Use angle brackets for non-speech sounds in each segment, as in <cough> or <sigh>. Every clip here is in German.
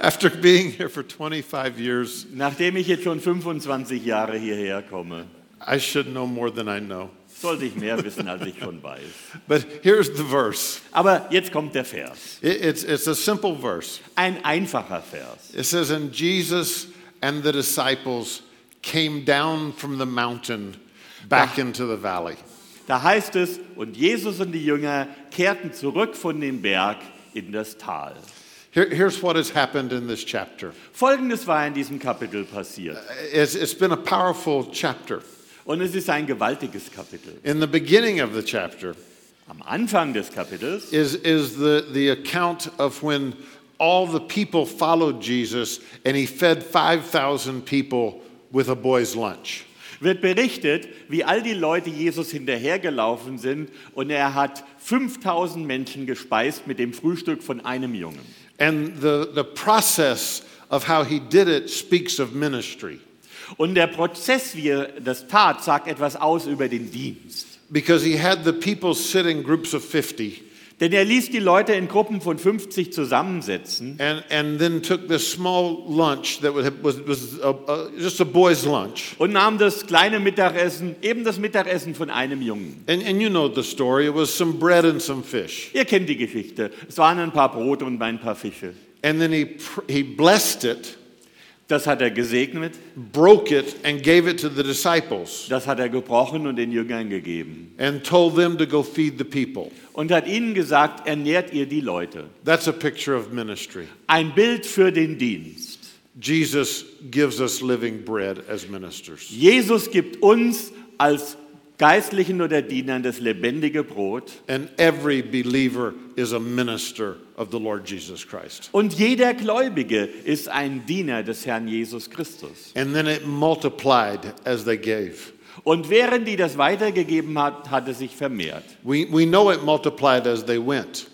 After being here for 25 years, Nachdem ich jetzt schon 25 Jahre hierher komme, I should know more than I know. sollte ich mehr wissen, als ich schon weiß. But here's the verse. Aber jetzt kommt der Vers. It- It's, it's a simple verse. Ein einfacher Vers. It says, And Jesus and the disciples came down from the mountain back into the valley. Da heißt es, und Jesus und die Jünger kehrten zurück von dem Berg in das Tal. Here, here's what has happened in this chapter Folgendes war in diesem Kapitel passiert. it's, it's been a powerful chapter. Und es ist ein gewaltiges Kapitel. In the beginning of the chapter Am Anfang des Kapitels is, is the, the account of when all the people followed Jesus and he fed 5,000 people with a boy's lunch. wird berichtet, wie all die Leute Jesus hinterhergelaufen sind und er hat 5000 Menschen gespeist mit dem Frühstück von einem Jungen. And the, the process of how he did it speaks of ministry. Und der Prozess, wie er das tat, sagt etwas aus über den Dienst. Because he had the people sit in groups of 50 Denn er ließ die Leute in Gruppen von 50 zusammensetzen and, and then took this small lunch that was, was, a, a, just a boy's lunch. und nahm das kleine Mittagessen, eben das Mittagessen von einem Jungen. And, and you know the story. It was some bread and some fish. Ihr kennt die Geschichte. Es waren ein paar Brote und ein paar Fische. And then he, he blessed it, Das hat er gesegnet, broke it, and gave it to the disciples das hat er gebrochen und den Jüngern gegeben. and told them to go feed the people. Und hat ihnen gesagt, ernährt ihr die Leute. That's a picture of ministry. Ein Bild für den Dienst. Jesus gives us living bread as ministers. Jesus gibt uns als Geistlichen oder Dienern das lebendige Brot. And every believer is a minister of the Lord Jesus Christ. Und jeder Gläubige ist ein Diener des Herrn Jesus Christus. And then it multiplied as they gave. Und während die das weitergegeben hat, hat es sich vermehrt. We, we know it multiplied as they went.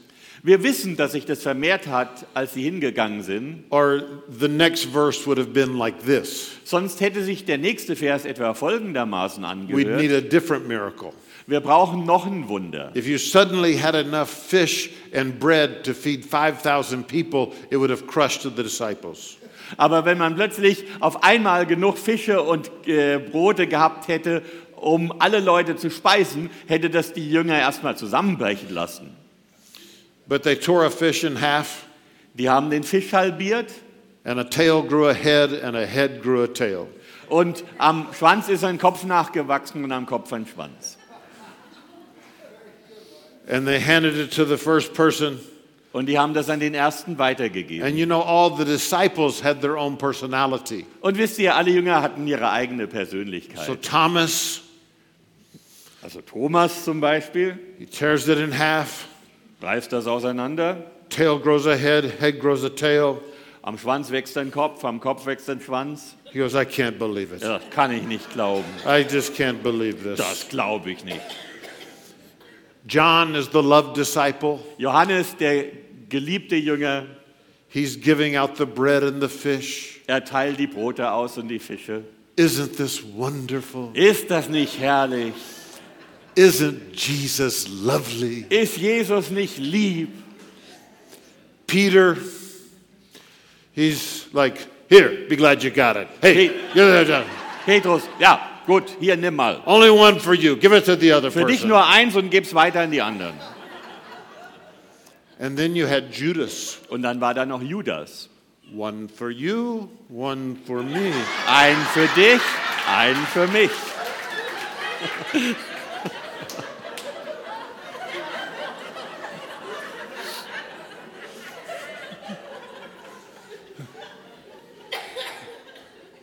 Wir wissen, dass sich das vermehrt hat, als sie hingegangen sind. Or the next verse would have been like this Sonst hätte sich der nächste Vers etwa folgendermaßen We'd need angehört. a different miracle. Wir brauchen noch ein Wunder. If you suddenly had enough fish and bread to feed 5,000 people, it would have crushed the disciples. Aber wenn man plötzlich auf einmal genug Fische und äh, Brote gehabt hätte, um alle Leute zu speisen, hätte das die Jünger erstmal zusammenbrechen lassen. But they tore a fish in half, Die haben den Fisch halbiert and a tail grew a head, and a head grew a tail. und am Schwanz ist ein Kopf nachgewachsen und am Kopf ein Schwanz. And they handed it to the first person. Und die haben das an den ersten weitergegeben. And you know, all the disciples had their own personality. Und wisst ihr, alle Jünger hatten ihre eigene So Persönlichkeit. Thomas, Also Thomas zum Beispiel he tears it in half, reißt das auseinander. tail grows a head, head grows a tail. Am Schwanz wächst ein Kopf, am Kopf wächst ein Schwanz. He goes, I can't believe it. Ja, Das kann ich nicht glauben. I just can't believe this. Das glaube ich nicht. John is the loved disciple. Johannes, der geliebte Jünger, He's giving out the bread and the fish. er teilt die Brote aus und die Fische. Isn't this wonderful? Ist das nicht herrlich? Isn't Jesus lovely? Ist Jesus nicht lieb? Peter, he's like, Here, be glad you got it. Hey, yeah. Petrus, ja, gut, hier nimm mal. only one for you. Give it to the other Für dich person. nur eins und gib's weiter an die anderen. And then you had Judas. Und dann war da noch Judas. One for you, one for me. Ein für dich, ein für mich. <laughs>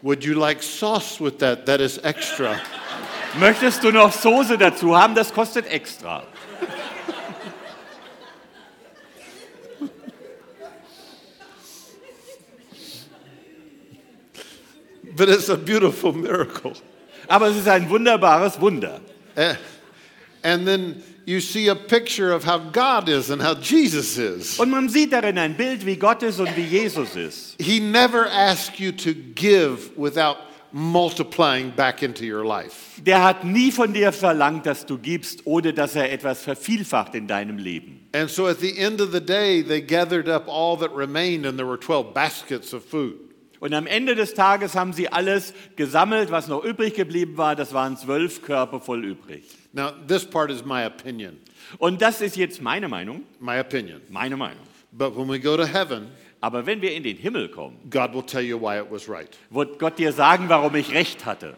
Would you like sauce with that? That is extra. <laughs> Möchtest du noch Soße dazu haben? Das kostet extra. But it's a beautiful miracle. Aber es ist ein wunderbares Wunder. Eh, And then you see a picture of how God is and how Jesus is. Und man sieht darin ein Bild, wie Gott ist und wie Jesus ist. He never asks you to give without multiplying back into your life. Der hat nie von dir verlangt, dass du gibst, ohne dass er etwas vervielfacht in deinem Leben. And so at the end of the day, they gathered up all that remained, and there were 12 baskets of food. Und am Ende des Tages haben sie alles gesammelt, was noch übrig geblieben war. Das waren zwölf Körper voll übrig. Now, this part is my opinion. Und das ist jetzt meine Meinung, My opinion. meine Meinung. But when we go to heaven, Aber wenn wir in den Himmel kommen, God will tell you why it was right. wird Gott dir sagen, warum ich recht hatte.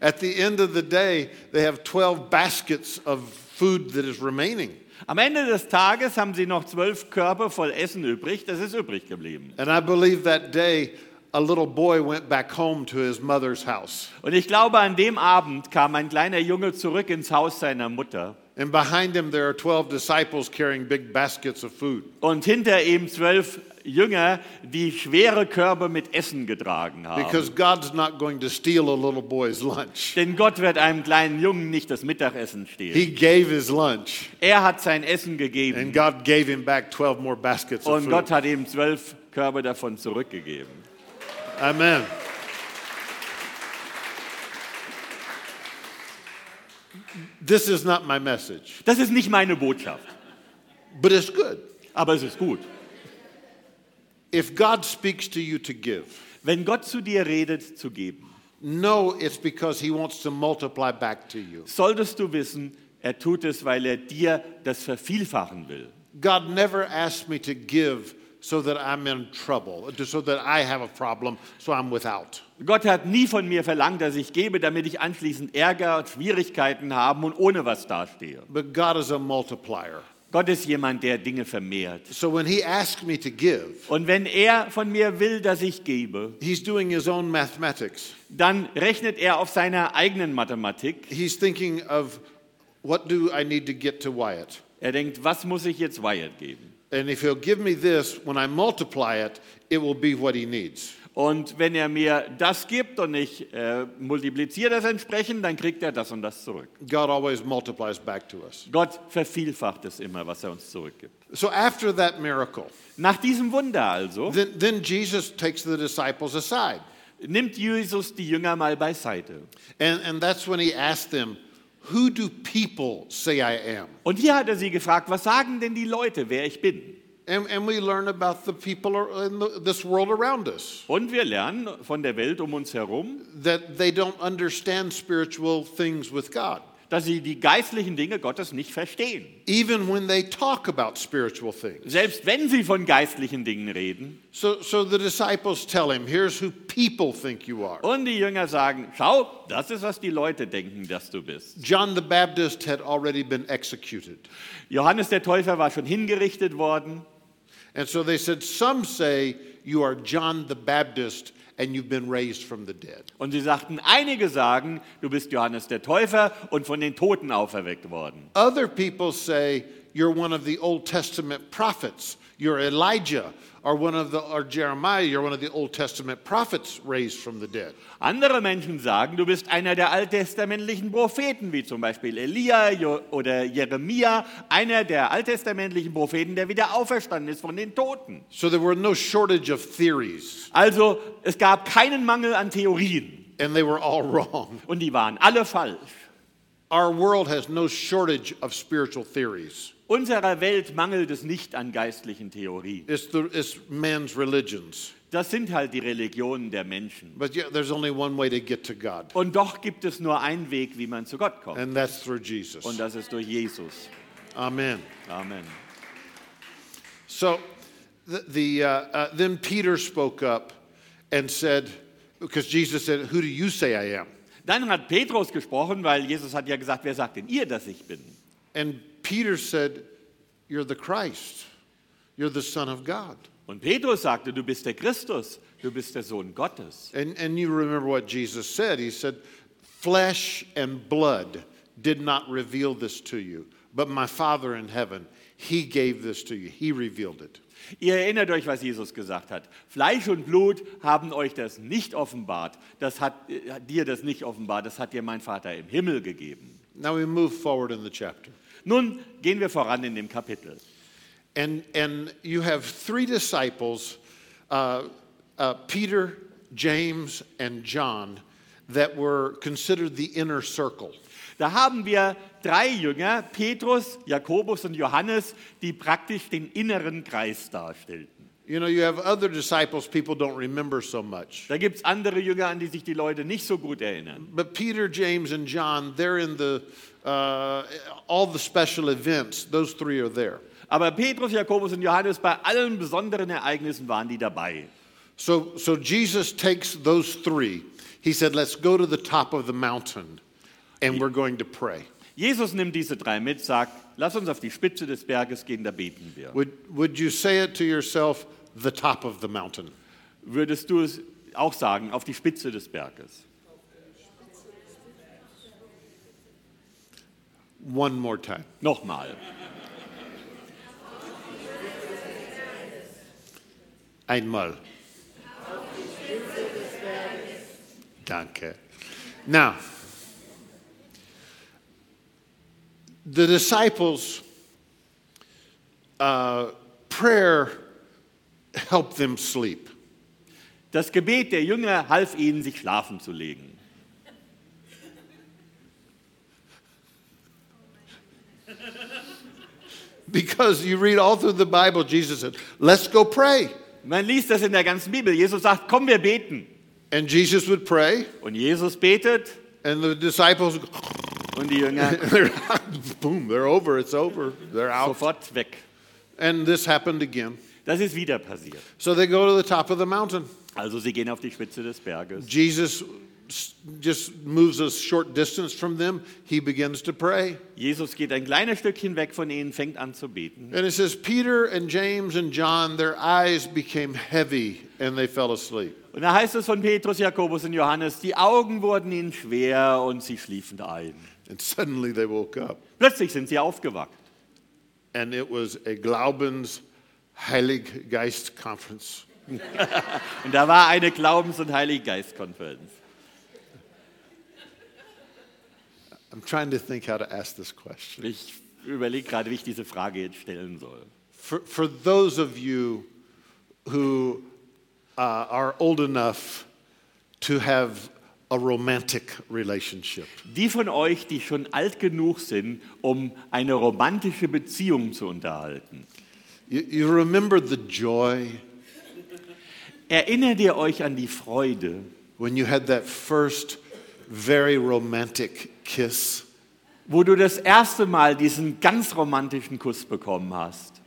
At the end of the day, they have 12 baskets of food that is remaining. Am Ende des Tages haben sie noch zwölf Körper voll Essen übrig. Das ist übrig geblieben. And I believe that day a little boy went back home to his mother's house. Und ich glaube, an dem Abend kam ein kleiner Junge zurück ins Haus seiner Mutter. And behind him, there are 12 disciples carrying big baskets of food. Und hinter ihm zwölf Jünger, die schwere Körbe mit Essen getragen haben. Because God's not going to steal a little boy's lunch. Denn Gott wird einem kleinen Jungen nicht das Mittagessen stehlen. He gave his lunch, Er hat sein Essen and gegeben God gave him back 12 more baskets of und food. Gott hat ihm zwölf Körbe davon zurückgegeben. Amen. This is not my message, Das ist nicht meine Botschaft, but it's good. aber es ist gut. If God speaks to you to give, Wenn Gott zu dir redet, zu geben, know it's because He wants to multiply back to you. solltest du wissen, er tut es, weil er dir das vervielfachen will. God never asked me to give so that I'm in trouble, so that I have a problem, so I'm without. Gott hat nie von mir verlangt, dass ich gebe, damit ich anschließend Ärger und Schwierigkeiten habe und ohne was dastehe. But God is a multiplier. Gott ist jemand, der Dinge vermehrt. So when He asks me to give, Und wenn er von mir will, dass ich gebe, He's doing His own mathematics. dann rechnet er auf seiner eigenen Mathematik. He's thinking of what do I need to get to Wyatt? Er denkt, was muss ich jetzt Wyatt geben? And if he'll give me this, when I multiply it, it will be what he needs. Und wenn er mir das gibt und ich äh, multipliziere das entsprechend, dann kriegt er das und das zurück. God always multiplies back to us. Gott vervielfacht es immer, was er uns zurückgibt. So after that miracle, Nach diesem Wunder also then, then Jesus takes the disciples aside. nimmt Jesus die Jünger mal beiseite. And, and that's when he asked them, Who do people say I am? Und hier hat er sie gefragt, was sagen denn die Leute, wer ich bin? And, and we learn about the people in the, this world around us, Und wir lernen von der Welt um uns herum, that they don't understand spiritual things with God, dass sie die geistlichen Dinge Gottes nicht verstehen. even when they talk about spiritual things. Selbst wenn sie von geistlichen Dingen reden. So, so the disciples tell him, Here's who people think you are. Und die Jünger sagen, schau, das ist, was die Leute denken, dass du bist. John the Baptist had already been executed. Johannes der Täufer war schon hingerichtet worden. And so they said, Some say you are John the Baptist and you've been raised from the dead. Und sie sagten, einige sagen, du bist Johannes der Täufer und von den Toten auferweckt worden. Other people say you're one of the Old Testament prophets. You're Elijah or one of the or Jeremiah, you're one of the Old Testament prophets raised from the dead. Andere Menschen sagen, du bist einer der alttestamentlichen Propheten, wie zum Beispiel Elia oder Jeremia, einer der alttestamentlichen Propheten, der wieder auferstanden ist von den Toten. So there were no shortage of theories, Also es gab keinen Mangel an Theorien and they were all <laughs> wrong. und die waren alle falsch. Our world has no shortage of spiritual theories. Unserer Welt mangelt es nicht an geistlichen Theorien. It's, the, it's man's religions. Das sind halt die Religionen der Menschen. But yeah, there's only one way to get to God, Und doch gibt es nur einen Weg, wie man zu Gott kommt. and that's through Jesus. Und das ist durch Jesus. Amen. Amen. So the, the, uh, uh, then Peter spoke up and said, because Jesus said, Who do you say I am? Dann hat Petrus gesprochen, weil Jesus hat ja gesagt, wer sagt denn ihr, dass ich bin? And Peter said, You're the Christ, you're the Son of God. Und Petrus sagte, du bist der Christus, du bist der Sohn Gottes. And, and you remember what Jesus said. He said, Flesh and blood did not reveal this to you, but my Father in heaven, He gave this to you. He revealed it. Ihr erinnert euch, was Jesus gesagt hat. Fleisch und Blut haben euch das nicht offenbart. Das hat äh, dir das nicht offenbart. Das hat dir mein Vater im Himmel gegeben. Now we move forward in the chapter. Nun gehen wir voran in dem Kapitel. And, and you have three disciples uh, uh, Peter, James, and John that were considered the inner circle. Da haben wir drei Jünger, Petrus, Jakobus und Johannes, die praktisch den inneren Kreis darstellten. You know, you have other disciples people don't remember so much. Da gibt es andere Jünger, an die sich die Leute nicht so gut erinnern. But Peter, James, and John, they're in the, uh, all the special events, those three are there. Aber Petrus, Jakobus und Johannes, bei allen besonderen Ereignissen waren die dabei. So, so Jesus takes those three. He said, Let's go to the top of the mountain and we're going to pray. Jesus nimmt diese drei mit, sagt, lass uns auf die Spitze des Berges gehen, da beten wir. Would, would you say it to yourself, the top of the mountain? Würdest du es auch sagen, auf die Spitze des Berges? One more time. Nochmal. Einmal. Danke. Now, the disciples' uh, prayer helped them sleep. Das Gebet der Jünger half ihnen, sich schlafen zu legen. Because you read all through the Bible, Jesus said, Let's go pray. Man liest das in der ganzen Bibel. Jesus sagt, komm, wir beten. And Jesus would pray, Und Jesus betet and the disciples, <laughs> und die Jünger <laughs> they're, boom, they're over, it's over, they're out. sofort weg. And this happened again. Das ist wieder passiert. So they go to the top of the mountain. Also sie gehen auf die Spitze des Berges. Jesus just moves a short distance from them. He begins to pray. Jesus geht ein kleines Stückchen weg von ihnen, fängt an zu beten. And it says, Peter and James and John, their eyes became heavy and they fell asleep. Und da heißt es von Petrus, Jakobus und Johannes, die Augen wurden ihnen schwer und sie schliefen ein. And suddenly they woke up. Plötzlich sind sie aufgewacht. And it was a Glaubens Heilig Geist conference. <laughs> Und da war eine Glaubens- und Heiliggeistkonferenz. I'm trying to think how to ask this question. Ich überlege gerade, wie ich diese Frage jetzt stellen soll. For, for those of you who uh, are old enough to have a romantic relationship, Die von euch, die schon alt genug sind, um eine romantische Beziehung zu unterhalten, you, you remember the joy erinnert ihr euch an die Freude, when you had that first very romantic kiss? wo du das erste Mal diesen ganz romantischen Kuss bekommen hast?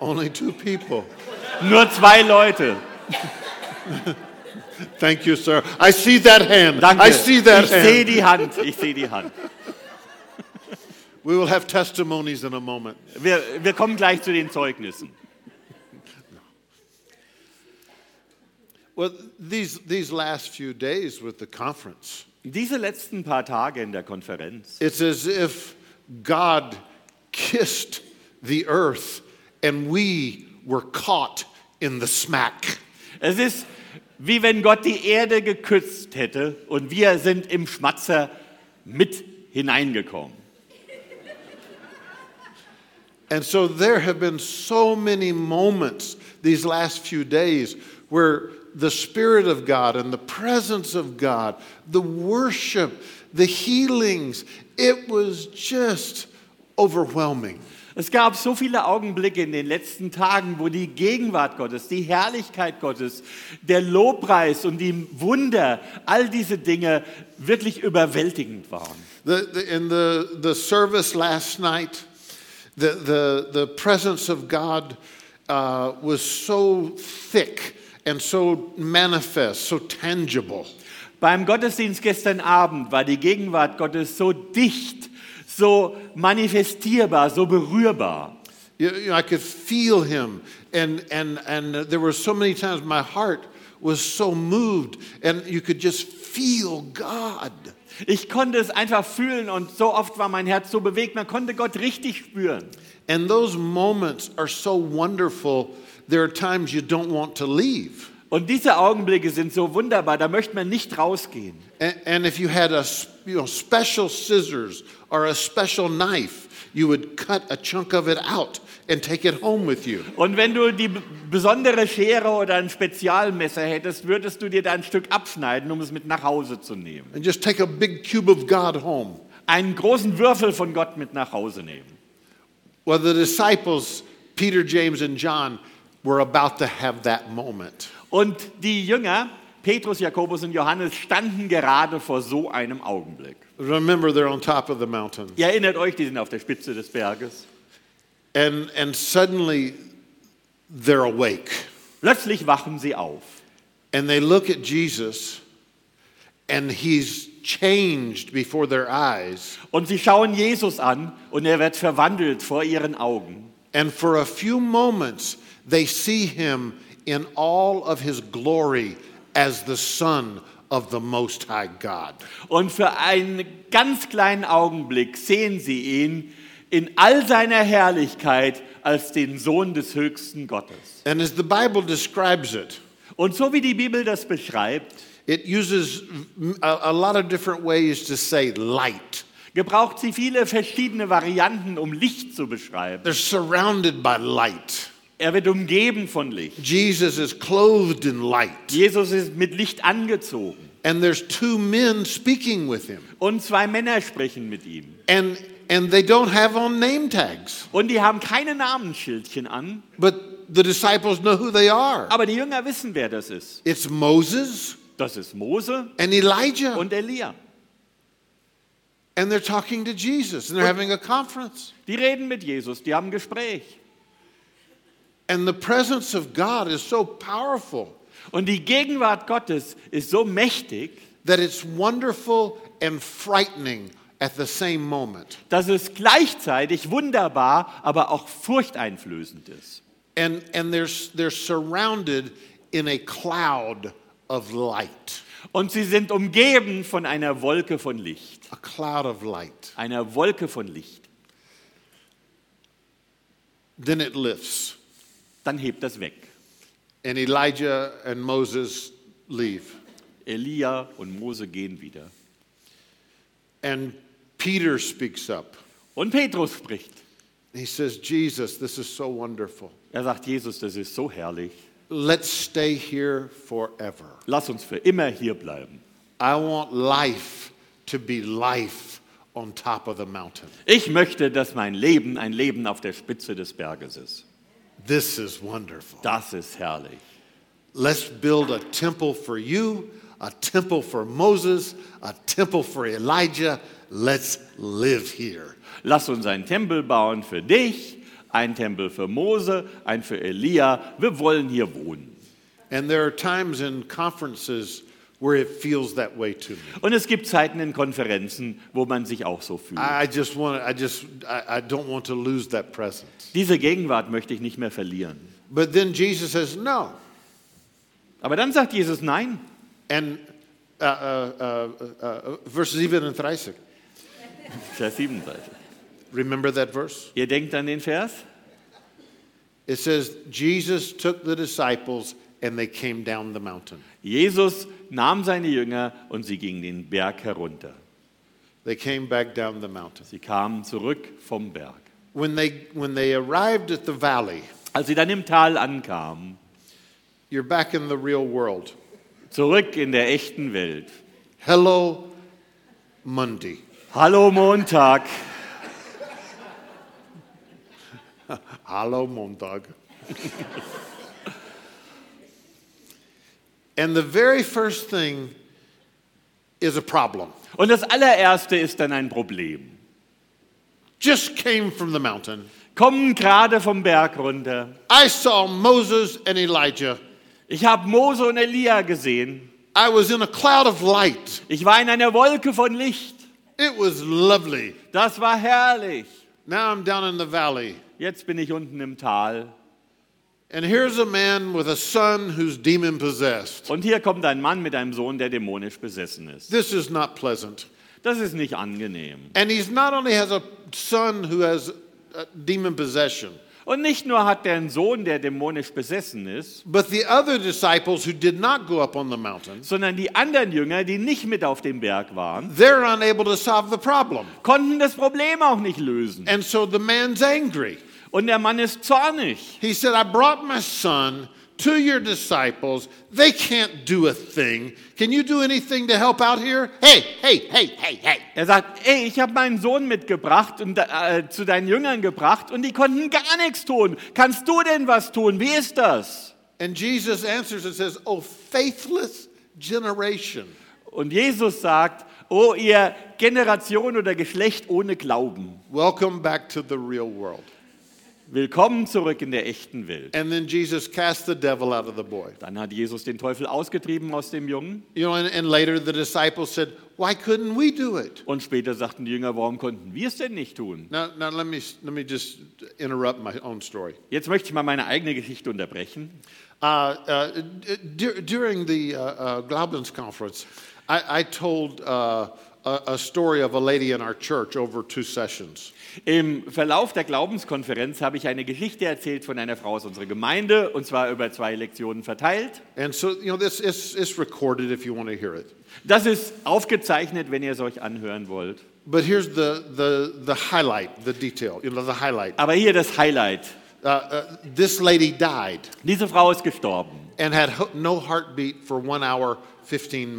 Only two people. Nur zwei Leute. <laughs> Thank you, sir. I see that hand. Danke. I see that ich sehe hand. die Hand. Ich sehe die Hand. <laughs> We will have testimonies in a moment. Wir, wir kommen gleich zu den Zeugnissen. <laughs> Well, these, these last few days with the conference, Diese letzten paar Tage in der Konferenz, it's as if God kissed the earth and we were caught in the smack. es ist wie wenn Gott die Erde geküsst hätte und wir sind im Schmatzer mit hineingekommen. And so there have been so many moments these last few days where the Spirit of God and the presence of God, the worship, the healings, it was just overwhelming. Es gab so viele Augenblicke in den letzten Tagen, wo die Gegenwart Gottes, die Herrlichkeit Gottes, der Lobpreis und die Wunder, all diese Dinge wirklich überwältigend waren. The, the, in the, the service last night, the, the, the presence of God uh, was so thick and so manifest, so tangible. Beim Gottesdienst gestern Abend war die Gegenwart Gottes so dicht, so manifestierbar, so berührbar. You, you know, I could feel him, and, and, and there were so many times my heart was so moved, and you could just feel God. Ich konnte es einfach fühlen und so oft war mein Herz so bewegt, man konnte Gott richtig spüren. And those moments are so wonderful, there are times you don't want to leave. Und diese Augenblicke sind so wunderbar, da möchte man nicht rausgehen. And, and if you had a you know, special scissors or a special knife, you would cut a chunk of it out and take it home with you. Und wenn du die besondere Schere oder ein Spezialmesser hättest, würdest du dir da ein Stück abschneiden, um es mit nach Hause zu nehmen. And just take a big cube of God home. Einen großen Würfel von Gott mit nach Hause nehmen. Well, the disciples, Peter, James, and John, were about to have that moment. Und die Jünger, Petrus, Jakobus und Johannes, standen gerade vor so einem Augenblick. Remember, they're on top of the mountain. Ihr erinnert euch, die sind auf der Spitze des Berges. And, and suddenly, they're awake. Plötzlich wachen sie auf. And they look at Jesus, and he's changed before their eyes. Und sie schauen Jesus an und er wird verwandelt vor ihren Augen. And for a few moments, they see him in all of his glory as the Son of the Most High God. Und für einen ganz kleinen Augenblick sehen sie ihn in all seiner Herrlichkeit als den Sohn des höchsten Gottes. And as the Bible describes it, Und so wie die Bibel das beschreibt, it uses a, a lot of different ways to say light. gebraucht sie viele verschiedene Varianten, um Licht zu beschreiben. They're surrounded by light. Er wird umgeben von Licht. Jesus is clothed in light. Jesus ist mit Licht angezogen. And there's two men speaking with him. Und zwei Männer sprechen mit ihm. And, and they don't have on name tags, Und die haben keine Namensschildchen an, but the disciples know who they are. aber die Jünger wissen, wer das ist. It's Moses Das ist Mose and Elijah. und Elia. And they're talking to Jesus and they're having a conference. Die reden mit Jesus, die haben ein Gespräch. And the presence of God is so powerful Und die Gegenwart Gottes ist so mächtig, that it's wonderful and frightening at the same moment. dass es gleichzeitig wunderbar, aber auch furchteinflößend ist. And, and they're, they're surrounded in a cloud of light. Und sie sind umgeben von einer Wolke von Licht. A cloud of light. Einer Wolke von Licht. Then it lifts. Dann hebt das weg. And Elijah and Moses leave. Elia und Mose gehen wieder. And Peter speaks up. Und Petrus spricht. He says, Jesus, this is so wonderful. Er sagt, Jesus, das ist so herrlich. Let's stay here forever. Lass uns für immer hier bleiben. I want life to be life on top of the mountain. Ich möchte, dass mein Leben ein Leben auf der Spitze des Berges ist. This is wonderful. Das ist herrlich. Let's build a temple for you, a temple for Moses, a temple for Elijah. Let's live here. Lass uns einen Tempel bauen für dich, einen Tempel für Mose, einen für Elia. Wir wollen hier wohnen. And there are times in conferences where it feels that way to me. Und es gibt Zeiten in Konferenzen, wo man sich auch so fühlt. I just want I just I, I don't want to lose that presence. Diese Gegenwart möchte ich nicht mehr verlieren. But then Jesus says, no. Aber dann sagt Jesus Nein. And uh, uh, uh, uh, verse 37. Vers 37. Remember that verse? Ihr denkt an den Vers? It says, Jesus took the disciples and they came down the mountain. Jesus nahm seine Jünger und sie gingen den Berg herunter. They came back down the mountain. Sie kamen zurück vom Berg. When they, when they arrived at the valley, Als sie dann im Tal ankamen, you're back in the real world. zurück in der echten Welt. Hello, Monday. Hallo Montag. <laughs> Hello, Montag. <laughs> and the very first thing is a problem. Und das allererste ist dann ein Problem. Just came from the mountain. Kommen gerade vom Berg runter. I saw Moses and Elijah. Ich habe Mose und Elia gesehen. I was in a cloud of light. Ich war in einer Wolke von Licht. It was lovely. Das war herrlich. Now I'm down in the valley. Jetzt bin ich unten im Tal. And here's a man with a son who's demon possessed. Und hier kommt ein Mann mit einem Sohn, der dämonisch besessen ist. This is not pleasant. Das ist nicht angenehm. And he's not only has a son who has uh, demon possession, Und nicht nur hat er einen Sohn, der dämonisch besessen ist, but the other disciples who did not go up on the mountain, sondern die anderen Jünger, die nicht mit auf dem Berg waren, they're unable to solve the problem. konnten das Problem auch nicht lösen. And so the man's angry. Und der Mann ist zornig. He said, I brought my son to your disciples. They can't do a thing. Can you do anything to help out here? Hey, hey, hey, hey, hey. Er sagt, ey, ich habe meinen Sohn mitgebracht und äh, zu deinen Jüngern gebracht und die konnten gar nichts tun. Kannst du denn was tun? Wie ist das? And Jesus answers and says, Oh, faithless generation. Und Jesus sagt, oh ihr Generation oder Geschlecht ohne Glauben, Welcome back to the real world. Willkommen zurück in der echten Welt. And then Jesus cast the devil out of the boy. Dann hat Jesus den Teufel ausgetrieben aus dem Jungen You know, and, and later the disciples said, Why couldn't we do it? und später sagten die Jünger, warum konnten wir es denn nicht tun? Now, now let, me, let me just interrupt my own story. Jetzt möchte ich mal meine eigene Geschichte unterbrechen. Uh, uh, during the uh, uh, Glaubens conference, I, I told uh, a, story of a lady in our church over two sessions. Im Verlauf der Glaubenskonferenz habe ich eine Geschichte erzählt von einer Frau aus unserer Gemeinde und zwar über zwei Lektionen verteilt. And so, you know, this is it's recorded if you want to hear it. Das ist aufgezeichnet, wenn ihr es euch anhören wollt. But here's the, the, the highlight, the detail, you know, the highlight. Aber hier das Highlight. Uh, uh, this lady died Diese Frau ist gestorben and had no heartbeat for one hour, 15 minutes.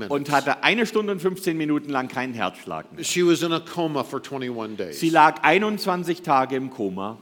Und hatte eine Stunde und 15 Minuten lang keinen Herzschlag mehr. She was in a coma for 21 days. Sie lag 21 Tage im Koma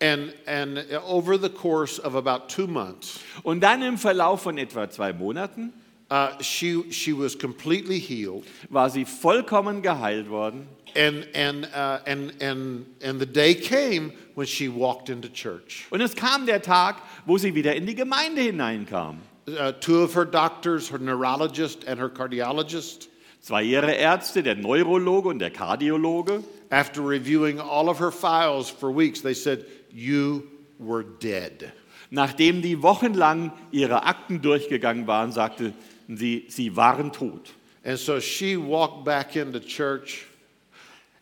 And, and over the course of about two months, und dann im Verlauf von etwa zwei Monaten uh, she, she was completely healed. war sie vollkommen geheilt worden. And, and, uh, and, and, and the day came when she walked into church. Und es kam der Tag, wo sie wieder in die Gemeinde hineinkam. Uh, two of her doctors, her neurologist and her cardiologist, Zwei ihre Ärzte, der Neurologe und der Kardiologe, after reviewing all of her files for weeks, they said, You were dead. nachdem die wochenlang ihre Akten durchgegangen waren, sagten sie, sie waren tot. And so she walked back into church,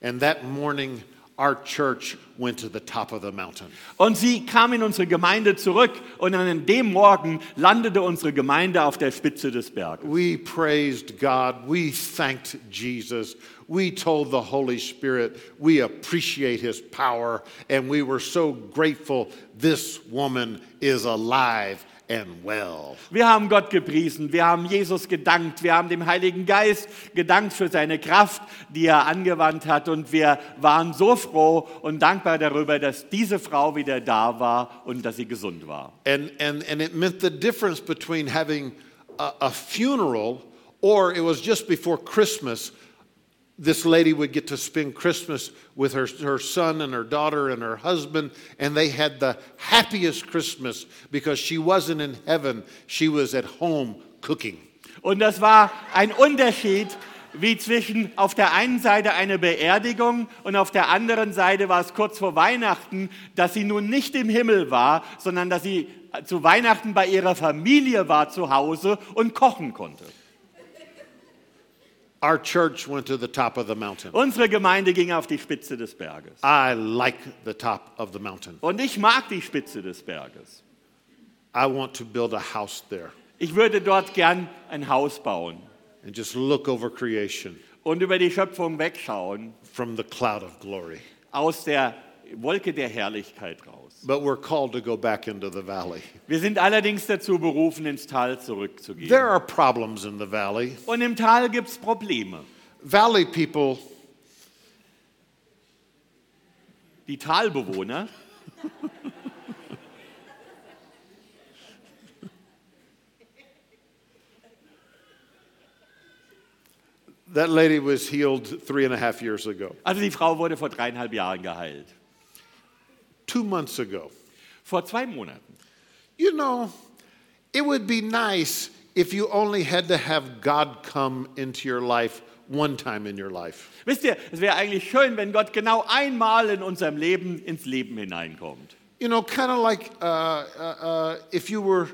and that morning, our church went to the top of the mountain. Und sie kam in unsere Gemeinde zurück und an dem Morgen landete unsere Gemeinde auf der Spitze des Berges. We praised God. We thanked Jesus. We told the Holy Spirit we appreciate his power, and we were so grateful this woman is alive and well. Wir haben Gott gepriesen, wir haben Jesus gedankt, wir haben dem Heiligen Geist gedankt für seine Kraft, die er angewandt hat und wir waren so froh und dankbar darüber, dass diese Frau wieder da war und dass sie gesund war. And, and, and it meant the difference between having a, a funeral or it was just before Christmas. This lady would get to spend Christmas with her, her son and her daughter and her husband, and they had the happiest Christmas because she wasn't in heaven, she was at home cooking. Und das war ein Unterschied wie zwischen auf der einen Seite eine Beerdigung und auf der anderen Seite war es kurz vor Weihnachten, dass sie nun nicht im Himmel war, sondern dass sie zu Weihnachten bei ihrer Familie war zu Hause und kochen konnte. Our church went to the top of the mountain. Unsere Gemeinde ging auf die Spitze des Berges. I like the top of the mountain. Und ich mag die Spitze des Berges. I want to build a house there Ich würde dort gern ein Haus bauen and just look over creation und über die Schöpfung wegschauen, from the cloud of glory. aus der Wolke der Herrlichkeit raus. But we're called to go back into the valley. Wir sind allerdings dazu berufen, ins Tal zurückzugehen. There are problems in the valley. Und im Tal gibt es Probleme. Valley people, Die Talbewohner, that lady was healed three and a half years ago. also die Frau wurde vor dreieinhalb Jahren geheilt. Two months ago. Vor zwei Monaten. You know, it would be nice if you only had to have God come into your life one time in your life. Wisst ihr, es wäre eigentlich schön, wenn Gott genau einmal in unserem Leben ins Leben hineinkommt. You know, kind of like uh, uh, uh, if you were,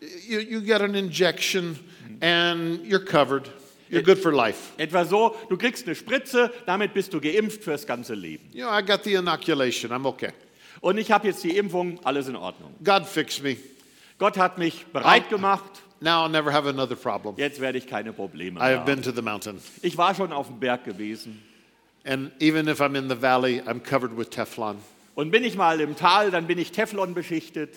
you, you get an injection and you're covered, you're good for life. Etwa so, du kriegst eine Spritze, damit bist du geimpft fürs ganze Leben. You know, I got the inoculation, I'm okay. Und ich habe jetzt die Impfung, alles in Ordnung. God fixed me. Gott hat mich bereit gemacht. Now I'll never have another problem. Jetzt werde ich keine Probleme I mehr have been haben. to the mountain. Ich war schon auf dem Berg gewesen. And even if I'm in the valley, I'm covered with Teflon. Und bin ich mal im Tal, dann bin ich Teflon beschichtet.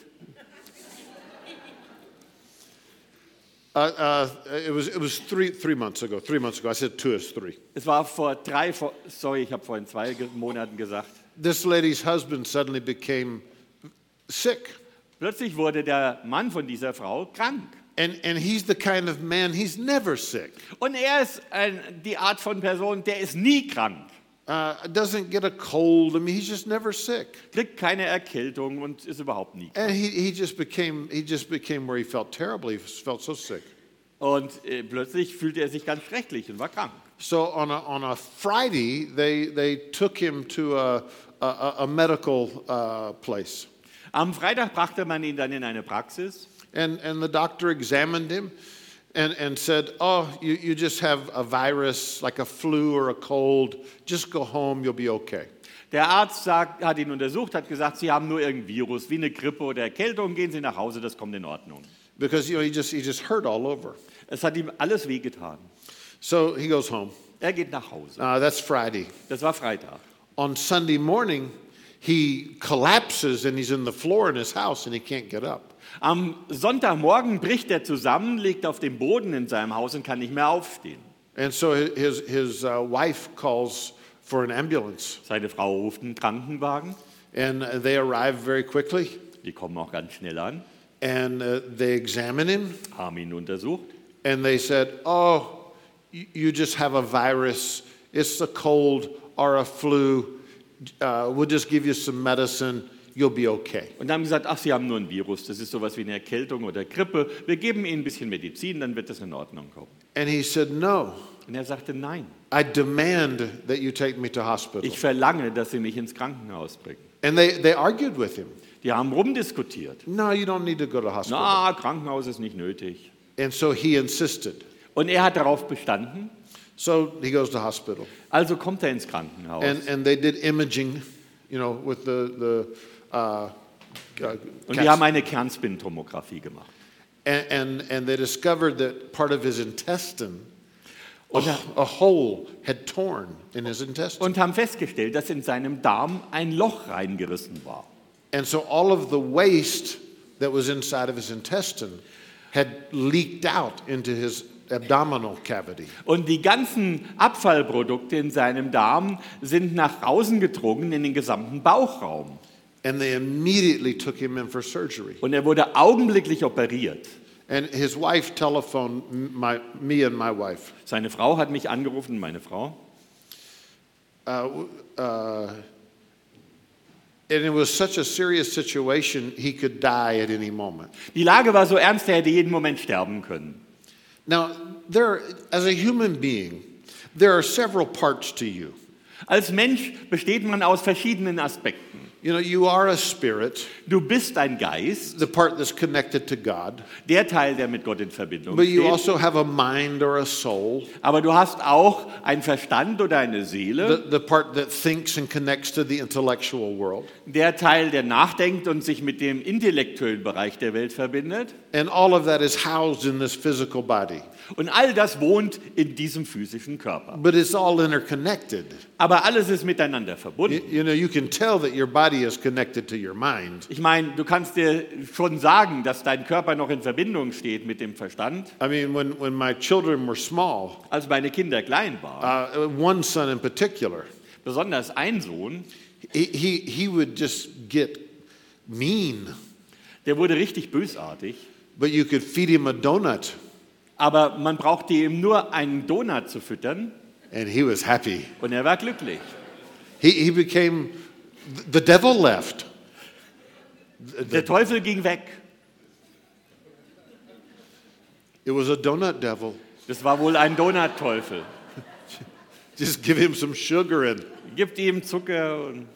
Uh, uh, it was, it was three, three months ago. Three months ago. I said two is three. Es war vor drei, vor, sorry, ich habe vorhin zwei Monaten gesagt. This lady's husband suddenly became sick. Plötzlich wurde der Mann von dieser Frau krank. And, and he's the kind of man, he's never sick. Und er ist ein, die Art von Person, der ist nie krank, Uh, doesn't get a cold. I mean, he's just never sick. kriegt keine Erkältung und ist überhaupt nie krank. And he, he just became he just became where he felt terribly. He felt so sick. Und äh, plötzlich fühlte er sich ganz schrecklich und war krank. So on a, on a Friday, they, they took him to a, a, a medical uh, place. Am Freitag brachte man ihn dann in eine Praxis And, and the doctor examined him and, and said, Oh, you, you just have a virus like a flu or a cold. Just go home, you'll be okay. Der Arzt sagt, hat ihn untersucht, hat gesagt, Sie haben nur irgendein Virus, wie eine Grippe oder Erkältung, gehen Sie nach Hause, das kommt in Ordnung. Because you know, he, just, he just hurt all over. Es hat ihm alles wehgetan. So he goes home. Er geht nach Hause. Uh, that's Friday. Das war Freitag. On Sunday morning, he collapses and he's in the floor in his house and he can't get up. Am Sonntagmorgen bricht er zusammen, liegt auf dem Boden in seinem Haus und kann nicht mehr aufstehen. And so his, his uh, wife calls for an ambulance. Seine Frau ruft einen Krankenwagen. And they arrive very quickly Die kommen auch ganz schnell an, and uh, they examine him haben ihn untersucht. and they said, Oh, you just have a virus. It's a cold or a flu. Uh, we'll just give you some medicine. You'll be okay. Und haben gesagt, ach, Sie haben nur ein Virus, das ist sowas wie eine Erkältung oder Grippe. Wir geben Ihnen ein bisschen Medizin, dann wird das in Ordnung kommen. And he said, No, Und er sagte, nein, I demand that you take me to hospital. ich verlange, dass Sie mich ins Krankenhaus bringen. And they, they argued with him. Die haben rumdiskutiert. No, you don't need to go to hospital. Na, Krankenhaus ist nicht nötig. And so he insisted. Und er hat darauf bestanden, So he goes to hospital. also kommt er ins Krankenhaus. And, and they did imaging, you know, with the, the uh, uh, Und die haben eine Kernspintomographie gemacht. and, and, and they discovered that part of his intestine, a, Und, a hole had torn in his intestine. und haben festgestellt, dass in seinem Darm ein Loch reingerissen war. And so all of the waste that was inside of his intestine had leaked out into his abdominal cavity. Und die ganzen Abfallprodukte in seinem Darm sind nach außen gedrungen in den gesamten Bauchraum. And they immediately took him in for surgery. Und er wurde augenblicklich operiert. And his wife telephoned my, me and my wife. Seine Frau hat mich angerufen, meine Frau. Uh, uh, and it was such a serious situation, he could die at any moment. Die Lage war so ernst, er hätte jeden Moment sterben können. Now, there, as a human being, there are several parts to you. Als Mensch besteht man aus verschiedenen Aspekten. You know, you are a spirit, Du bist ein Geist, the part that's connected to God, der Teil, der mit Gott in Verbindung but you steht. also have a mind or a soul, Aber du hast auch einen Verstand oder eine Seele, the, the part that thinks and connects to the intellectual world. der Teil, der nachdenkt und sich mit dem intellektuellen Bereich der Welt verbindet. And all of that is housed in this physical body. Und all das wohnt in diesem physischen Körper. But it's all interconnected. Aber alles ist miteinander You, verbunden. you know, you can tell that your body is connected to your mind. Ich meine, du kannst dir schon sagen, dass dein Körper noch in Verbindung steht mit dem Verstand. I mean, when, when my children were small, Als meine Kinder klein waren, uh, one son in particular, besonders ein Sohn, he, he, he would just get mean, der wurde richtig bösartig. but you could feed him a donut Aber man brauchte ihm nur einen Donut zu füttern and he was happy. und er war glücklich. He, he became, the devil left. Der Teufel ging weg. It was a donut devil. Das war wohl ein Donut-Teufel. <laughs> Just give him some sugar and Gibt ihm Zucker und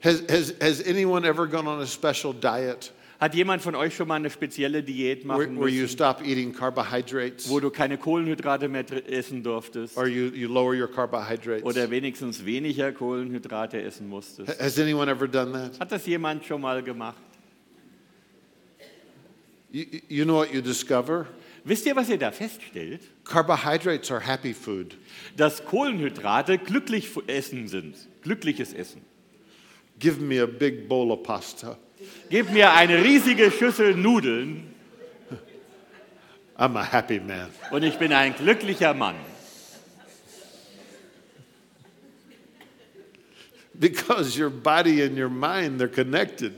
has, has, has anyone ever gone on a special diet? Hat jemand von euch schon mal eine spezielle Diät where, machen where you müssen, stop eating carbohydrates wo du keine Kohlenhydrate mehr dr- essen durftest or you, you lower your carbohydrates? oder wenigstens weniger Kohlenhydrate essen musstest? Has anyone ever done that? Hat das jemand schon mal gemacht? You, you know what you discover? Wisst ihr, was ihr da feststellt? Carbohydrates are happy food. Dass Kohlenhydrate glücklich fu- Essen sind, glückliches Essen. Give me a big bowl of pasta. Gib mir eine riesige Schüssel Nudeln I'm a happy man. und ich bin ein glücklicher Mann. Because your body and your mind, they're connected.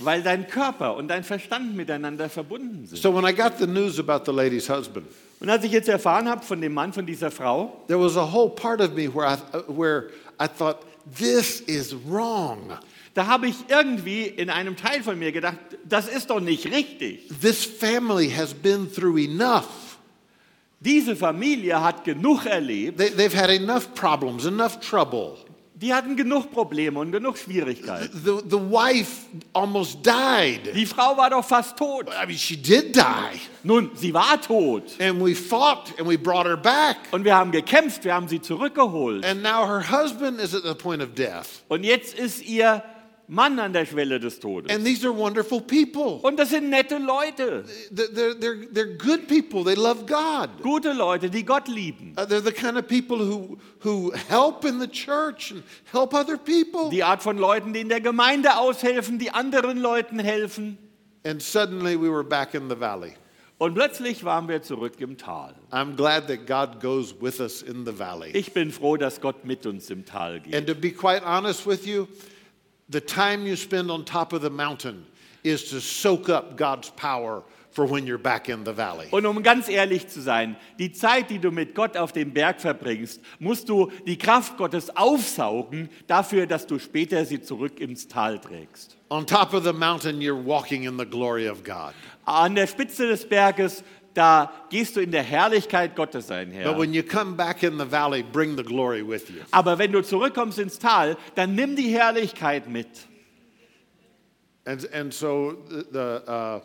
Weil dein Körper und dein Verstand miteinander verbunden sind. So when I got the news about the lady's husband, Und als ich jetzt erfahren habe von dem Mann, von dieser Frau, there was a whole part of me where I, where I thought, this is wrong. Da habe ich irgendwie in einem Teil von mir gedacht, das ist doch nicht richtig. This family has been through enough. Diese Familie hat genug erlebt, They, they've had enough problems, enough trouble. die hatten genug Probleme und genug Schwierigkeiten. The, the wife almost died. Die Frau war doch fast tot. I mean, she did die. Nun, sie war tot. And we fought and we brought her back. Und wir haben gekämpft, wir haben sie zurückgeholt. And now her husband is at the point of death. Und jetzt ist ihr Mann an der Schwelle des Todes. And these are wonderful people. Und das sind nette Leute, They're, they're, they're good people. They love God. gute Leute, die Gott lieben. Uh, they're the kind of people who, who help in the church and help other people. Die Art von Leuten, die in der Gemeinde aushelfen, die anderen Leuten helfen. And suddenly we were back in the valley. Und plötzlich waren wir zurück im Tal. I'm glad that God goes with us in the valley. Ich bin froh, dass Gott mit uns im Tal geht. And to be quite honest with you, the time you spend on top of the mountain is to soak up God's power for when you're back in the valley. Und um ganz ehrlich zu sein, die Zeit, die du mit Gott auf dem Berg verbringst, musst du die Kraft Gottes aufsaugen, dafür, dass du später sie zurück ins Tal trägst. On top of the mountain, you're walking in the glory of God. An der Spitze des Berges, da gehst du in der Herrlichkeit Gottes But einher. when you come back in the valley, bring the glory with you. Aber wenn du zurückkommst ins Tal, dann nimm die Herrlichkeit mit. And, and so the, uh,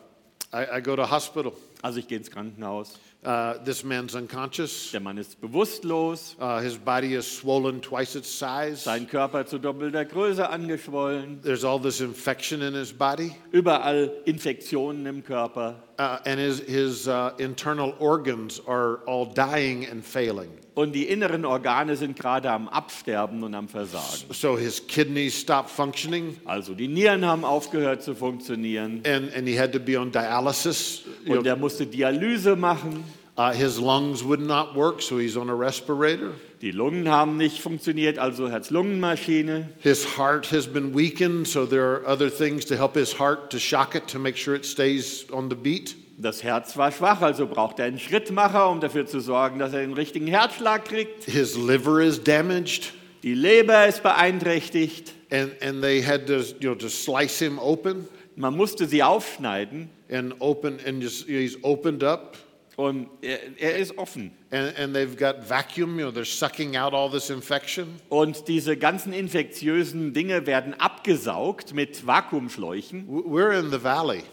I, I go to hospital. Also ich gehe ins Krankenhaus. Uh, this man's unconscious. Der Mann ist bewusstlos, Uh, his body is swollen twice its size. sein Körper zu doppelter Größe angeschwollen, There's all this infection in his body. überall Infektionen im Körper. Uh, and his, his uh, internal organs are all dying and failing. Und die inneren Organe sind gerade am Absterben und am Versagen. So his kidneys stopped functioning, Also die Nieren haben aufgehört zu funktionieren and, and he had to be on dialysis. Und er musste Dialyse machen. uh, his lungs would not work, so he's on a respirator. Die Lungen haben nicht funktioniert, also Herz-Lungen-Maschine. His heart has been weakened, so there are other things to help his heart to shock it to make sure it stays on the beat. Das Herz war schwach, also braucht er einen Schrittmacher, um dafür zu sorgen, dass er den richtigen Herzschlag kriegt. His liver is damaged, Die Leber ist beeinträchtigt. and, and they had to, you know, to slice him open Man musste sie aufschneiden and open, and just, he's opened up. und er, er ist offen. And, and they've got vacuum, you know, they're sucking out all this infection. Und diese ganzen infektiösen Dinge werden abgesaugt mit Vakuumschläuchen. We're in the valley.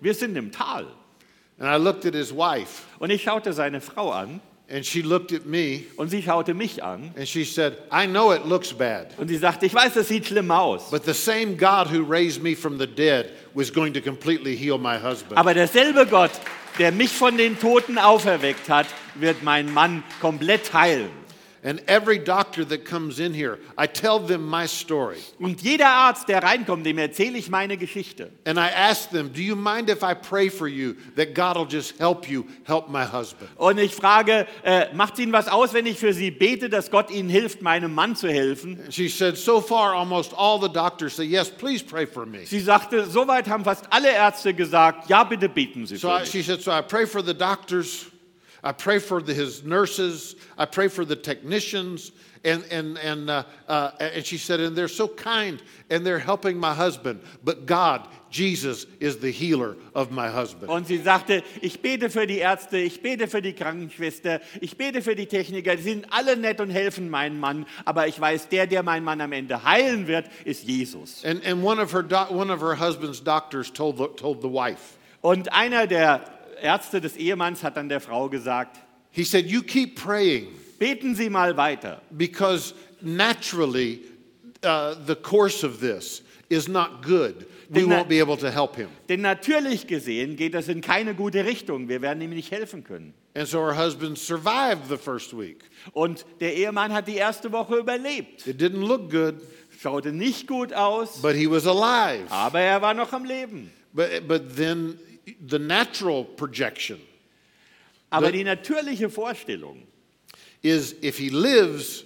Wir sind im Tal. And I looked at his wife, Und ich schaute seine Frau an and she looked at me, und sie schaute mich an. and she said, I know it looks bad, Und sie sagte, ich weiß, das sieht schlimm aus. but the same God who raised me from the dead was going to completely heal my husband. Aber derselbe Gott, der mich von den Toten auferweckt hat, wird meinen Mann komplett heilen. And every doctor that comes in here, I tell them my story. Und jeder Arzt, der reinkommt, dem erzähle ich meine Geschichte. And I ask them, Do you mind if I pray for you that God will just help you help my husband? Und ich frage, äh, macht Ihnen was aus, wenn ich für Sie bete, dass Gott Ihnen hilft, meinem Mann zu helfen? She said, So far, almost all the doctors say, Yes, please pray for me. Sie sagte, soweit haben fast alle Ärzte gesagt, ja, bitte beten Sie So für I, mich. she said, So I pray for the doctors. I pray for the, his nurses. I pray for the technicians. And, and, and, uh, uh, and she said, and they're so kind and they're helping my husband. But God, Jesus, is the healer of my husband. Und sie sagte, ich bete für die Ärzte, ich bete für die Krankenschwester, ich bete für die Techniker, die sind alle nett und helfen meinem Mann, aber ich weiß, der, der meinen Mann am Ende heilen wird, ist Jesus. And, and one, of her doc- one of her husband's doctors told the, told the wife, Und einer der Ärzte des Ehemanns hat dann der Frau gesagt, he said, You keep praying beten Sie mal weiter, because naturally uh, the course of this is not good. We I- won't be able to help him. denn natürlich gesehen geht das in keine gute Richtung, wir werden ihm nicht helfen können. And so her husband survived the first week. Und der Ehemann hat die erste Woche überlebt, It didn't look good, schaute nicht gut aus, but he was alive. aber er war noch am Leben. But, but then the natural projection Aber die natürliche Vorstellung, is if he lives,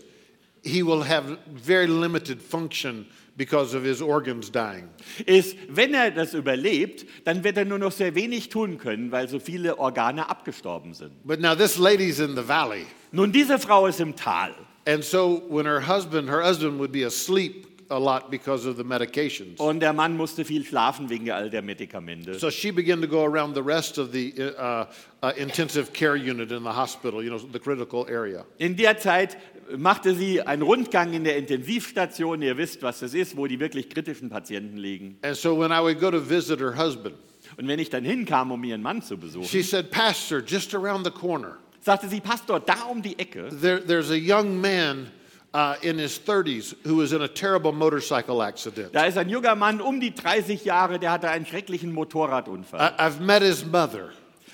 he will have very limited function because of his organs dying. ist, wenn er das überlebt, dann wird er nur noch sehr wenig tun können, weil so viele Organe abgestorben sind. But now this lady's in the valley. Nun, diese Frau ist im Tal. And so when her husband, her husband would be asleep a lot because of the medications. Und der Mann musste viel schlafen wegen all der Medikamente. So she began to go around the rest of the uh, uh, intensive care unit in the hospital, you know, the critical area. In der Zeit machte sie einen Rundgang in der Intensivstation. Ihr wisst, was das ist, wo die wirklich kritischen Patienten liegen. And so when I would go to visit her husband, Und wenn ich dann hinkam, um ihren Mann zu besuchen, she said, Pastor, just around the corner, sagte sie, Pastor, da um die Ecke, there, there's a young man uh, in his 30s who was in a terrible motorcycle accident. da ist ein junger Mann um die 30 Jahre, der hatte einen schrecklichen Motorradunfall. I, I've met his mother.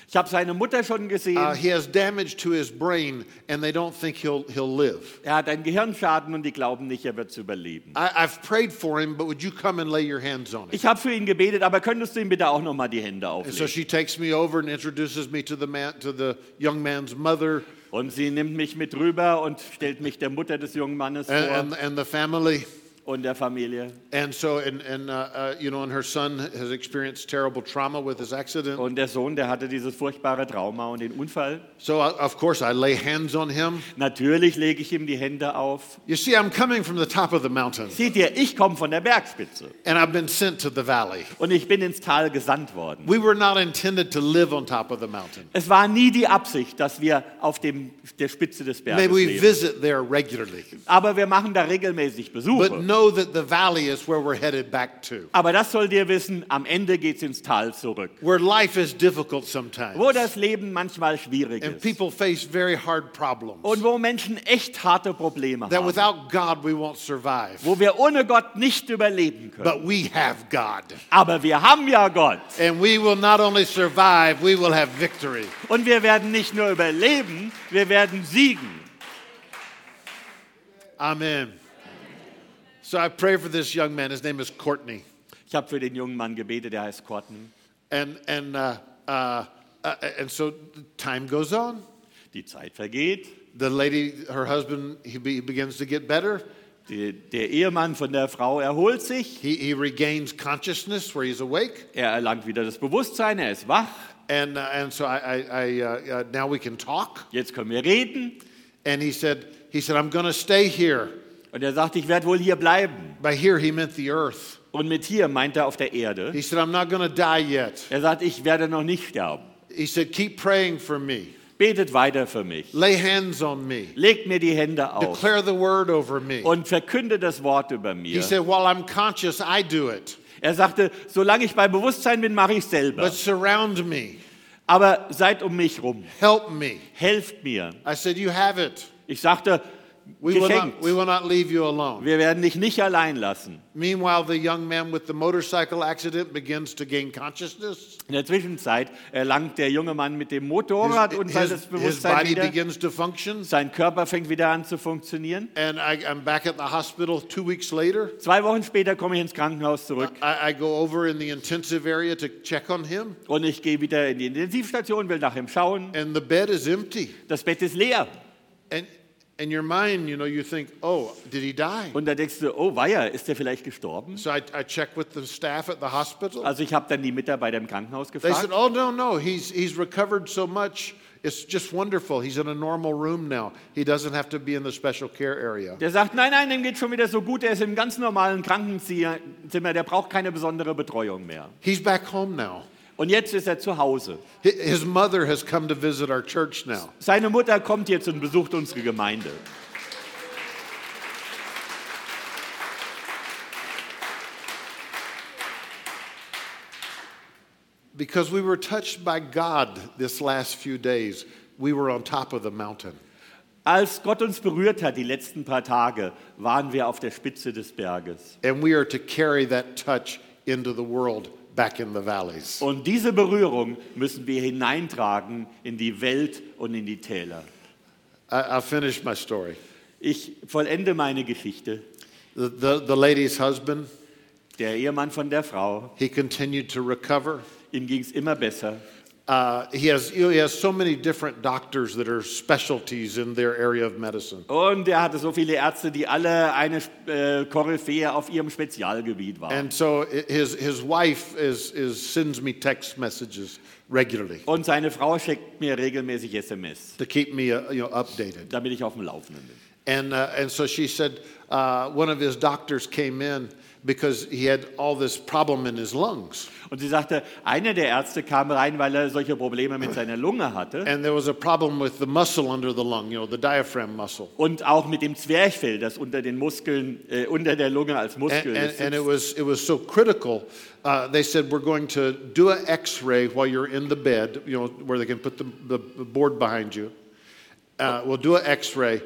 Ich habe seine Mutter schon gesehen. Uh, he has damage to his brain, and they don't think he'll, he'll live. Er hat einen Gehirnschaden und die glauben nicht, er wird überleben. I, I've prayed for him, but would you come and lay your hands on him? Ich habe für ihn gebetet, aber könntest du ihm bitte auch noch mal die Hände And so auflegen? she takes me over and introduces me to the man, to the young man's mother Und sie nimmt mich mit rüber und stellt mich der Mutter des jungen Mannes and, vor and, and the family. Und der Familie. And so, and, and uh, uh, you know, and her son has experienced terrible trauma with his accident. Und der Sohn, der hatte dieses furchtbare Trauma und den Unfall. So, uh, of course, I lay hands on him. Natürlich lege ich ihm die Hände auf. You see, I'm coming from the top of the mountain, Seht ihr, ich komme von der Bergspitze and I've been sent to the valley. und ich bin ins Tal gesandt worden. We were not intended to live on top of the mountain. Es war nie die Absicht, dass wir auf dem, der Spitze des May Berges we leben. visit there regularly. Aber wir machen da regelmäßig Besuche. But know that the valley is where we're headed back to, Aber das sollt ihr wissen, am Ende geht es ins Tal zurück. where life is difficult sometimes. Wo das Leben manchmal schwierig And ist. people face very hard problems. Und wo Menschen echt harte Probleme That haben. without God we won't survive. Wo wir ohne Gott nicht überleben können. But we have God. Aber wir haben ja Gott. And we will not only survive, we will have victory. Und wir werden nicht nur überleben, wir werden siegen. Amen. So I pray for this young man. His name is Courtney. Ich habe für den jungen Mann gebetet, der heißt Courtney. And, and, uh, uh, uh, and so time goes on. Die Zeit vergeht. The lady, her husband, he, be, he begins to get better. Die, der Ehemann von der Frau erholt sich. He, he regains consciousness where he's awake. Er erlangt wieder das Bewusstsein, er ist wach. And, uh, and so I, I, I, uh, uh, now we can talk. Jetzt können wir reden. And he said, he said, I'm going to stay here. Und er sagt, ich werde wohl hier bleiben. By here, he meant the earth. Und mit hier meint er auf der Erde. He said, I'm not going to die yet. Er sagt, ich werde noch nicht sterben. He said, keep praying for me. Betet weiter für mich. Lay hands on me. Legt mir die Hände auf Declare the word over me. und verkünde das Wort über He mir. said, while I'm conscious, I do it. Er sagte, solange ich bei Bewusstsein bin, mache ich selber. But surround me. Aber seid um mich rum. Help me. Helft mir. I said, you have it. Ich sagte, We will, not, we will not leave you alone. Wir werden dich nicht allein lassen. Meanwhile, the young man with the motorcycle accident begins to gain consciousness. In der Zwischenzeit erlangt der junge Mann mit dem Motorradunfall His, das his Bewusstsein body wieder. begins to function. Sein Körper fängt wieder an zu funktionieren. And I, I'm back at the hospital two weeks later. Zwei Wochen später komme ich ins Krankenhaus zurück I, I go over in the intensive area to check on him, und ich gehe wieder in die Intensivstation, will nach ihm schauen. and the bed is empty. Das Bett ist leer. And In your mind, you know, you think, oh, did he die? Und da denkst du, oh weia, ist der vielleicht gestorben? So I, I checked with the staff at the hospital. Also ich habe dann die Mitarbeiter im Krankenhaus They gefragt. said, oh, no, no, he's, he's recovered so much. It's just wonderful. He's in a normal room now. He doesn't have to be in the special care area. Der sagt, nein, nein, dem geht schon wieder so gut, er ist im ganz normalen Krankenzimmer, der braucht keine besondere Betreuung mehr. He's back home now. Und jetzt ist er zu Hause. His mother has come to visit our church now. Seine Mutter kommt jetzt und besucht unsere Gemeinde. Because we were touched by God this last few days, we were on top of the mountain. Als Gott uns berührt hat, die letzten paar Tage, waren wir auf der Spitze des Berges. And we are to carry that touch into the world back in the valleys. Und diese Berührung müssen wir hineintragen in die Welt und in die Täler. I, I'll finish my story. Ich vollende meine Geschichte. The, the, the lady's husband, Der Ehemann von der Frau, he continued to recover. ihm ging es immer besser. Uh, he, has, you know, he has so many different doctors that are specialties in their area of medicine. Und er hatte so viele Ärzte, die alle eine äh, Koryphäe auf ihrem Spezialgebiet waren. And so his, his wife is, is, sends me text messages regularly Und seine Frau schickt mir regelmäßig SMS, to keep me uh, you know, updated. damit ich auf dem Laufenden bin. And, uh, and so she said uh, one of his doctors came in because he had all this problem in his lungs. Und sie sagte, einer der Ärzte kam rein, weil er solche Probleme mit seiner Lunge hatte And there was a problem with the muscle under the lung, you know, the diaphragm muscle. und auch mit dem Zwerchfell, das unter den Muskeln, äh, unter der Lunge als And, and, ist. and it, was, it was so critical. Uh, they said, We're going to do an x ray while you're in the bed, you know, where they can put the, the board behind you. Uh, we'll do an x ray.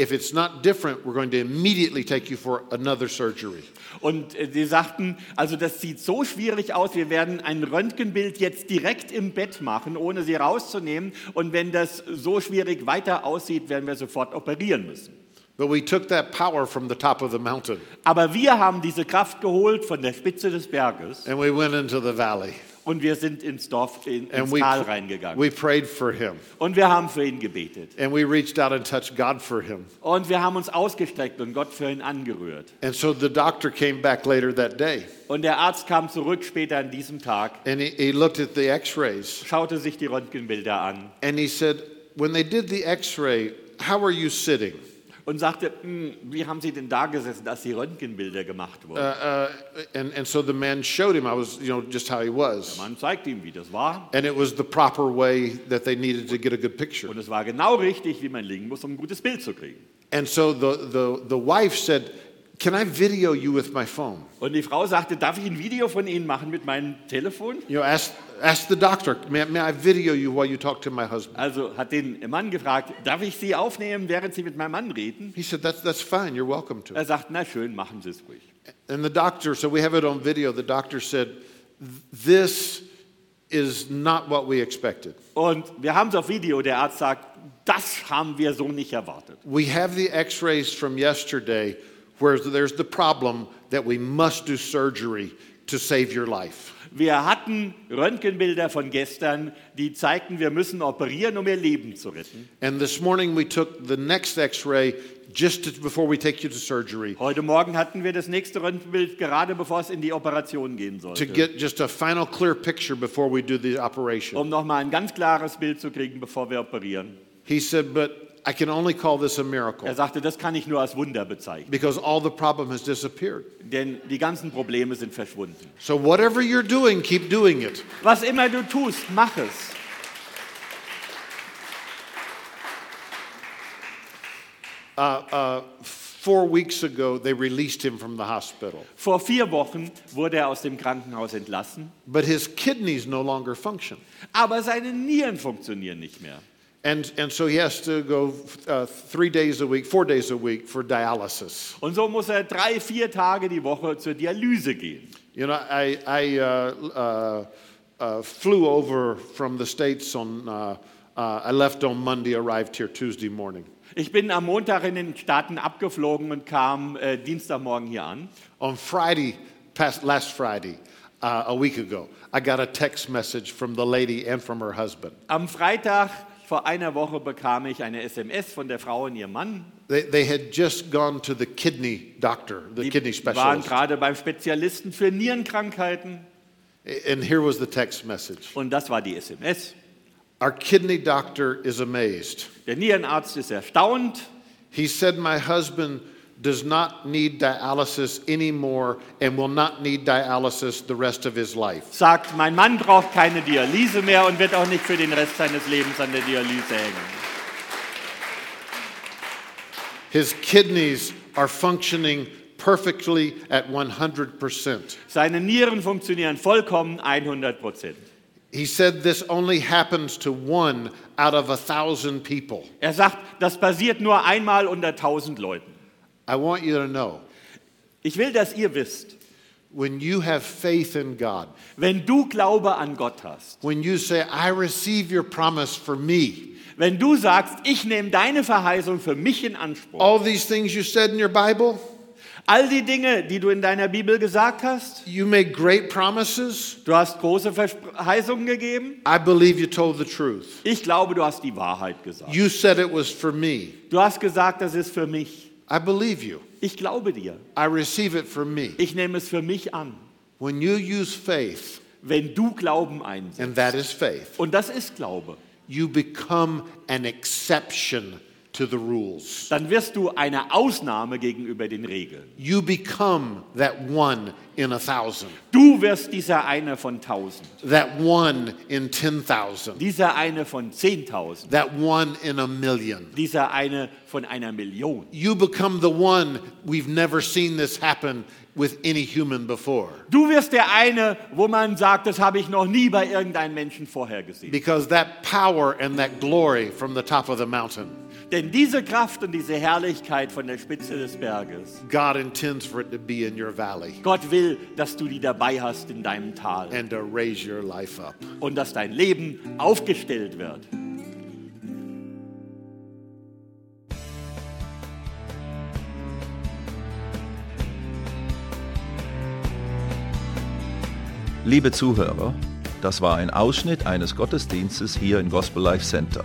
If it's not different, we're going to immediately take you for another surgery. Und äh, sie sagten, also das sieht so schwierig aus, wir werden ein Röntgenbild jetzt direkt im Bett machen, ohne sie rauszunehmen. Und wenn das so schwierig weiter aussieht, werden wir sofort operieren müssen. But we took that power from the top of the mountain Aber wir haben diese Kraft geholt von der Spitze des Berges and we went into the valley. Und wir sind ins Dorf, in, ins we, Tal reingegangen. we prayed for him. Und wir haben für ihn gebetet. And we reached out and touched God for him. Und wir haben uns ausgestreckt und Gott für ihn angerührt. And so the doctor came back later that day Und der Arzt kam zurück später an diesem Tag, and he, he looked at the x rays schaute sich die Röntgenbilder an and he said, When they did the x ray, how are you sitting? Und sagte, "Hm, wie haben Sie denn da gesessen, als die Röntgenbilder gemacht Uh, wurden? uh, and, and so the man showed him, I was, you know, just how he was. Man zeigt ihm, wie das war. And it was the proper way that they needed to get a good picture. Und es war genau richtig, wie man liegen muss, um ein gutes Bild zu kriegen. And so the, the, the wife said, Can I video you with my phone? Und die Frau sagte, darf ich ein Video von Ihnen machen mit meinem Telefon? You know, ask, ask the doctor, may, may I video you while you talk to my husband? Also hat den Mann gefragt, darf ich Sie aufnehmen, während Sie mit meinem Mann reden? He said, That's, that's fine, you're welcome to. Er sagt, na schön, machen Sie es ruhig. And the doctor, so we have it on video, the doctor said, This is not what we expected. Und wir haben es auf Video, der Arzt sagt, das haben wir so nicht erwartet. We have the x rays from yesterday where there's the problem that we must do surgery to save your life. Wir hatten Röntgenbilder von gestern, die zeigten, wir müssen operieren, um ihr Leben zu retten. And this morning we took the next x ray just to, before we take you to surgery Heute Morgen hatten wir das nächste Röntgenbild, gerade bevor es in die Operation gehen to sollte. get just a final clear picture before we do the operation. Um nochmal ein ganz klares Bild zu kriegen, bevor wir operieren. He said, But I can only call this a miracle Er sagte, das kann ich nur als Wunder bezeichnen, because all the problem has disappeared. denn die ganzen Probleme sind verschwunden. So, whatever you're doing, keep doing it. Was immer du tust, mach es. Uh, uh, four weeks ago, they released him from the hospital, Vor vier Wochen wurde er aus dem Krankenhaus entlassen, but his kidneys no longer function. aber seine Nieren funktionieren nicht mehr. And, and so he has to go uh, three days a week, four days a week for dialysis. Und so muss er drei, vier Tage die Woche zur Dialyse gehen. You know, I, I uh, uh, uh, flew over from the States on, uh, uh, I left on Monday, arrived here Tuesday morning. Ich bin am Montag in den Staaten abgeflogen und kam äh, Dienstagmorgen hier an. On Friday, past last Friday, a week ago, I got a text message from the lady and from her husband. Am Freitag vor einer Woche bekam ich eine SMS von der Frau und ihrem Mann. They, they had just gone to the kidney doctor, the Die kidney waren specialist. gerade beim Spezialisten für Nierenkrankheiten. And here was the text message Und das war die SMS. Our kidney doctor is amazed. Der Nierenarzt ist erstaunt. He said, My husband does not need dialysis anymore and will not need dialysis the rest of his life. Sagt, mein Mann braucht keine Dialyse mehr und wird auch nicht für den Rest seines Lebens an der Dialyse hängen. His kidneys are functioning perfectly at 100%. Seine Nieren funktionieren vollkommen 100 Prozent. He said this only happens to one out of a thousand people. Er sagt, das passiert nur einmal unter 1000 Leuten. I want you to know Ich will, dass ihr wisst, when you have faith in God, wenn du Glaube an Gott hast, when you say, I receive your promise for me, wenn du sagst, ich nehme deine Verheißung für mich in Anspruch, all these things you said in your Bible, all die Dinge, die du in deiner Bibel gesagt hast, you made great promises. du hast große Verheißungen gegeben, I believe you told the truth. ich glaube, du hast die Wahrheit gesagt. You said it was for me. Du hast gesagt, das ist für mich. I believe you. Ich glaube dir. I receive it for me. Ich nehme es für mich an. When you use faith, Wenn du Glauben einsetzt, and that is faith, und das ist Glaube, you become an exception to the rules. dann wirst du eine Ausnahme gegenüber den Regeln. You become that one in a thousand, Du wirst dieser eine von tausend, that one in 10,000, dieser eine von zehntausend, that one in a million. dieser eine von einer Million. You become the one we've never seen this happen with any human before. Du wirst der eine, wo man sagt, das habe ich noch nie bei irgendeinem Menschen vorher gesehen. Because that power and that glory from the top of the mountain, Denn diese Kraft und diese Herrlichkeit von der Spitze des Berges, God intends for it to be in your valley Gott will, dass du die dabei hast in deinem Tal and to raise your life up. und dass dein Leben aufgestellt wird. Liebe Zuhörer, das war ein Ausschnitt eines Gottesdienstes hier im Gospel Life Center.